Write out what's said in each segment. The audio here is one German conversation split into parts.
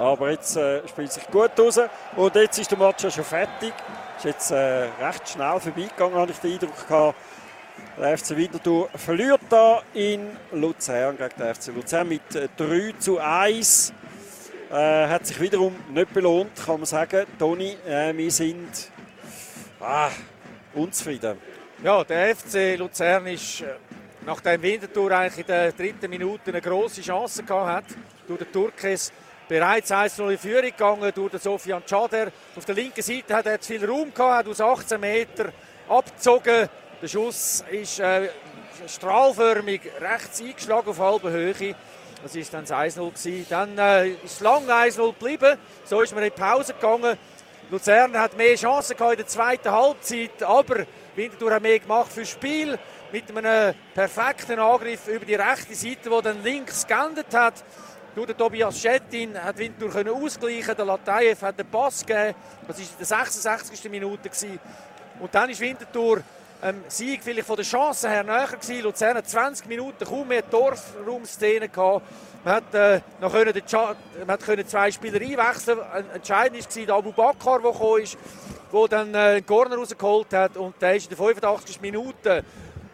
Aber jetzt äh, spielt sich gut raus. Und jetzt ist der Match schon fertig. Ist jetzt äh, recht schnell vorbeigegangen, habe ich den Eindruck gehabt. Der FC Winterthur verliert da in Luzern gegen den FC Luzern mit 3 äh, zu 1. Äh, hat sich wiederum nicht belohnt, kann man sagen. Toni, äh, wir sind ah, unzufrieden. Ja, der FC Luzern ist, äh, nachdem Winterthur eigentlich in der dritten Minute eine grosse Chance gehabt hat, durch den Turkes bereits 1-0 in Führung gegangen, durch den Sofian Chader. Auf der linken Seite hat er zu viel Raum gehabt, hat aus 18 Meter abgezogen. Der Schuss ist äh, strahlförmig rechts eingeschlagen auf halber Höhe. Das war dann das 1-0. Dann äh, ist es lang 1-0 geblieben. So ist man in die Pause gegangen. Luzern hat mehr Chancen in der zweiten Halbzeit, aber Winterthur hat mehr gemacht fürs Spiel mit einem perfekten Angriff über die rechte Seite, wo dann links geendet hat. Durch den Tobias Schettin hat können ausgleichen. Der Latayev hat den Pass gegeben. Das war in der 66. Minute. Und dann ist Winterthur ähm, Sieg vielleicht von der Chance her näher gewesen. Luzern hat 20 Minuten kaum mehr Torraumszenen gehabt. Man hat, äh, noch können den man hat können zwei Spieler einwechseln. Entscheidend war der Abu Bakar, der gekommen ist, der dann äh, einen Corner rausgeholt hat. Und der ist in der 85. Minute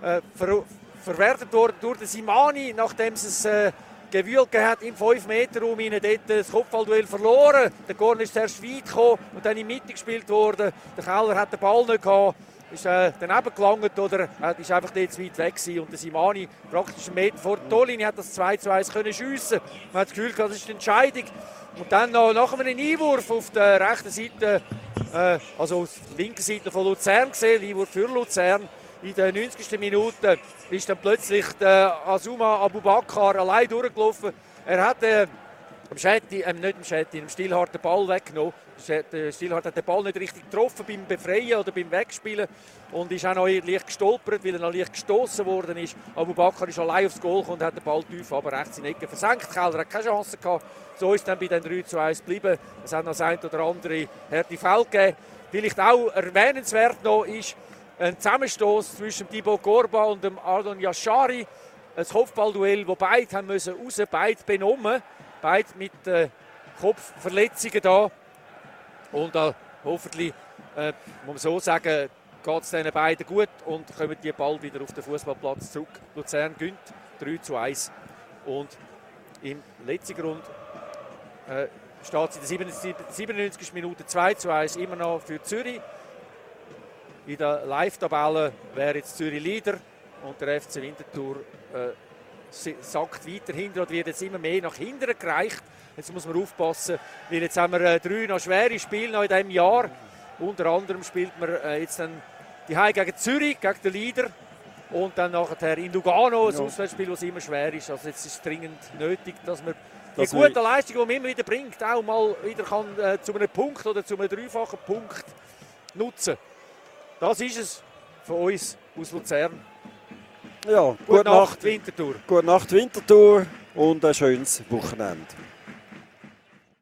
äh, ver verwertet worden durch den Simani, nachdem es äh, gewühlt hat im 5-Meter-Raum. Dort das Kopfballduell verloren. Der Corner ist zuerst weit gekommen und dann in die Mitte gespielt worden. Der Keller hat den Ball nicht gehabt ist äh, daneben gelangt oder äh, ist einfach dort zu weit weg gewesen. Und der Simani praktisch einen Meter vor der Torlinie hat das 2 zu 1 können schiessen. Man hat das Gefühl, das ist die Entscheidung. Und dann noch nach einem Einwurf auf der rechten Seite, äh, also auf der linken Seite von Luzern gesehen, Einwurf für Luzern, in der 90. Minute ist dann plötzlich der Azuma Abubakar allein durchgelaufen. Er hat äh, Schetti, äh, nicht im Schetti, im Stilhart den Ball weggenommen. Der Stilhart hat den Ball nicht richtig getroffen beim Befreien oder beim Wegspielen und ist auch noch leicht gestolpert, weil er noch leicht gestoßen worden ist. Abu Bakr ist allein aufs Goal und hat den Ball tief aber rechts in die Ecke versenkt. Keller hat keine Chance gehabt. So ist dann bei den 3 zu 1 geblieben. Es hat noch das ein oder andere harte Feld gegeben. Vielleicht auch erwähnenswert noch ist ein Zusammenstoß zwischen Thibaut Gorba und dem Ardon Yashari. Ein Kopfballduell, wo beide haben müssen raus, beide benommen. Beide mit äh, Kopfverletzungen da. Und äh, hoffentlich, äh, muss man so sagen, geht es diesen beiden gut und kommen die bald wieder auf den Fußballplatz zurück. Luzern gönnt 3 zu 1. Und im letzten Grund äh, steht es in der 97. Minute 2 zu 1 immer noch für Zürich. In der Live-Tabelle wäre jetzt Zürich Leader und der FC Winterthur äh, sackt weiter hinter und wird jetzt immer mehr nach hinten gereicht. Jetzt muss man aufpassen, weil jetzt haben wir äh, drei noch schwere Spiele noch in diesem Jahr. Unter anderem spielt man äh, jetzt dann die Heim gegen Zürich, gegen den Leader. Und dann nachher in Lugano, ein ja. Auswärtsspiel, das immer schwer ist. Also jetzt ist es dringend nötig, dass man die gute Leistung, die man immer wieder bringt, auch mal wieder kann, äh, zu einem Punkt oder zu einem dreifachen Punkt nutzen. Das ist es von uns aus Luzern. Ja, gute, gute Nacht, Nacht Winterthur. Gute Nacht Winterthur und ein schönes Wochenende.